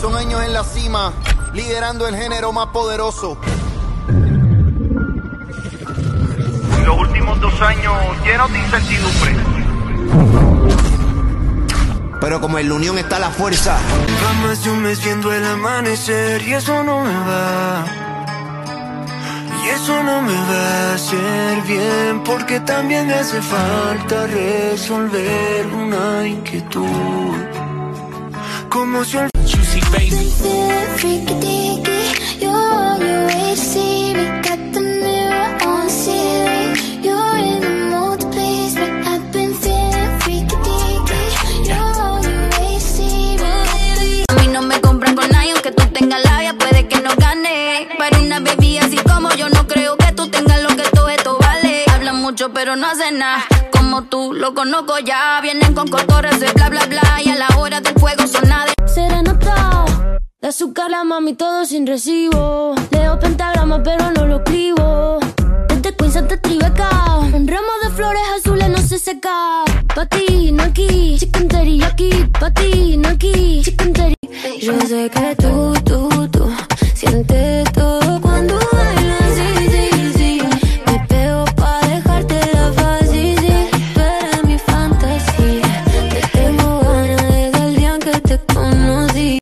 Son años en la cima, liderando el género más poderoso. Los últimos dos años llenos de incertidumbre. Pero como en la unión está la fuerza. Va más de un mes viendo el amanecer y eso no me va. Y eso no me va a hacer bien porque también me hace falta resolver una inquietud. Como si Juicy baby. Feeling freaky deaky. You're on your way to see me. Got the mirror on ceiling. You're in the mood to please me. I've been feeling freaky deaky. You're on your way to see me. A mí no me compran con nadie, aunque tú tengas labia, puede que no gane. Para una baby así como yo, no creo que tú tengas lo que todo esto vale. Hablan mucho, pero no hacen nada. Como tú, lo conozco ya. Vienen con cotorras de bla, bla, bla. Y a la azúcar la mami todo sin recibo. Leo pentagrama pero no lo escribo. Desde Queens hasta Tribeca. Un ramo de flores azules no se seca. Pa' ti, no aquí. Chicken teriyaki. Pa' no aquí. Chicken. Yo sé que tú